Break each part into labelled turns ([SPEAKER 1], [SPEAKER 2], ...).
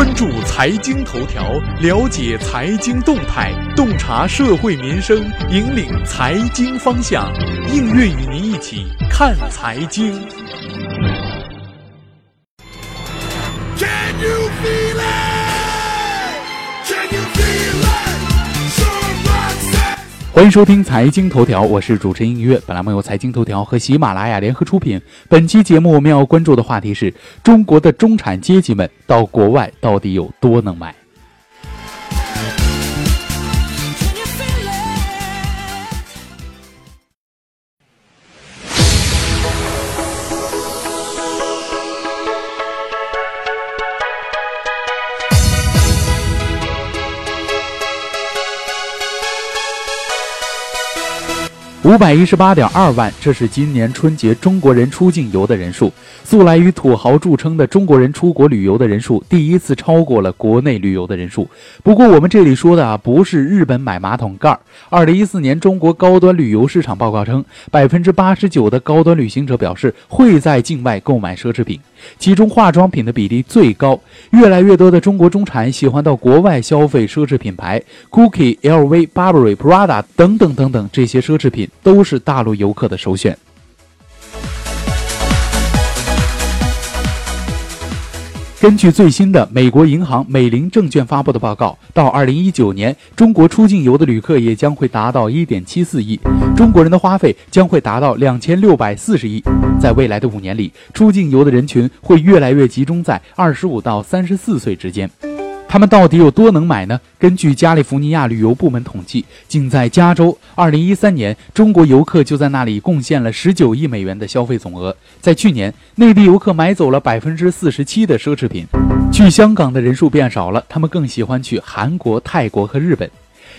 [SPEAKER 1] 关注财经头条，了解财经动态，洞察社会民生，引领财经方向。应月与您一起看财经。欢迎收听财经头条，我是主持人音乐。本栏目由财经头条和喜马拉雅联合出品。本期节目我们要关注的话题是：中国的中产阶级们到国外到底有多能买？五百一十八点二万，这是今年春节中国人出境游的人数。素来以土豪著称的中国人出国旅游的人数，第一次超过了国内旅游的人数。不过，我们这里说的啊，不是日本买马桶盖。二零一四年中国高端旅游市场报告称，百分之八十九的高端旅行者表示会在境外购买奢侈品，其中化妆品的比例最高。越来越多的中国中产喜欢到国外消费奢侈品牌，Gucci、LV、Burberry、Prada 等等等等，这些奢侈品。都是大陆游客的首选。根据最新的美国银行美林证券发布的报告，到二零一九年，中国出境游的旅客也将会达到一点七四亿，中国人的花费将会达到两千六百四十亿。在未来的五年里，出境游的人群会越来越集中在二十五到三十四岁之间。他们到底有多能买呢？根据加利福尼亚旅游部门统计，仅在加州，2013年中国游客就在那里贡献了19亿美元的消费总额。在去年，内地游客买走了47%的奢侈品。去香港的人数变少了，他们更喜欢去韩国、泰国和日本。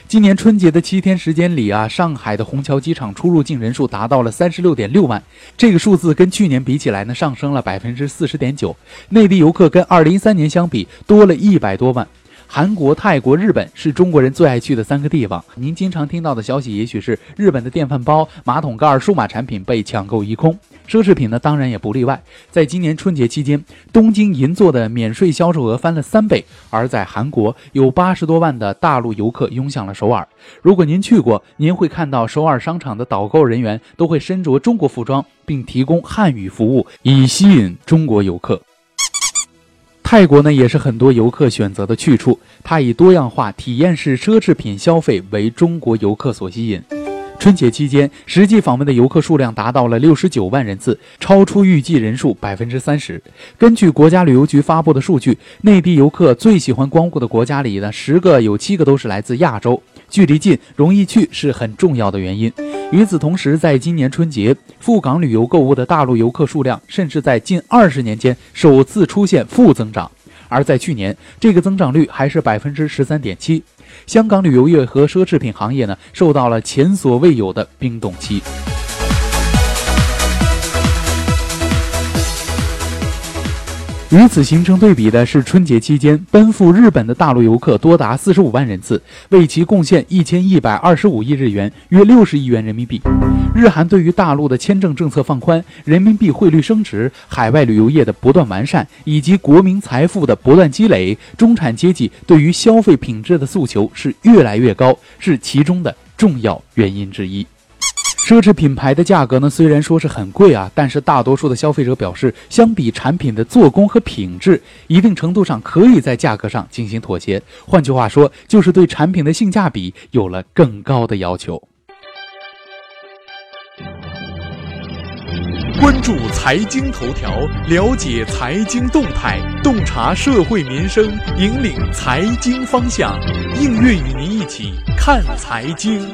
[SPEAKER 1] 今年春节的七天时间里啊，上海的虹桥机场出入境人数达到了三十六点六万，这个数字跟去年比起来呢，上升了百分之四十点九。内地游客跟二零一三年相比多了一百多万。韩国、泰国、日本是中国人最爱去的三个地方。您经常听到的消息，也许是日本的电饭煲、马桶盖、数码产品被抢购一空，奢侈品呢，当然也不例外。在今年春节期间，东京银座的免税销售额翻了三倍，而在韩国，有八十多万的大陆游客涌向了首尔。如果您去过，您会看到首尔商场的导购人员都会身着中国服装，并提供汉语服务，以吸引中国游客。泰国呢，也是很多游客选择的去处。它以多样化、体验式奢侈品消费为中国游客所吸引。春节期间，实际访问的游客数量达到了六十九万人次，超出预计人数百分之三十。根据国家旅游局发布的数据，内地游客最喜欢光顾的国家里呢，十个有七个都是来自亚洲。距离近、容易去是很重要的原因。与此同时，在今年春节赴港旅游购物的大陆游客数量，甚至在近二十年间首次出现负增长。而在去年，这个增长率还是百分之十三点七。香港旅游业和奢侈品行业呢，受到了前所未有的冰冻期。与此形成对比的是，春节期间奔赴日本的大陆游客多达四十五万人次，为其贡献一千一百二十五亿日元，约六十亿元人民币。日韩对于大陆的签证政策放宽、人民币汇率升值、海外旅游业的不断完善，以及国民财富的不断积累，中产阶级对于消费品质的诉求是越来越高，是其中的重要原因之一。奢侈品牌的价格呢，虽然说是很贵啊，但是大多数的消费者表示，相比产品的做工和品质，一定程度上可以在价格上进行妥协。换句话说，就是对产品的性价比有了更高的要求。关注财经头条，了解财经动态，洞察社会民生，引领财经方向。映月与您一起看财经。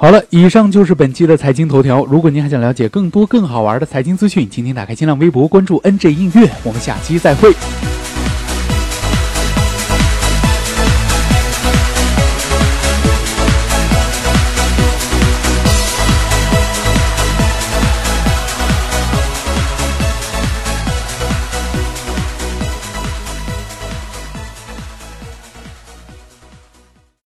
[SPEAKER 1] 好了，以上就是本期的财经头条。如果您还想了解更多更好玩的财经资讯，请您打开新浪微博关注 NJ 音乐。我们下期再会。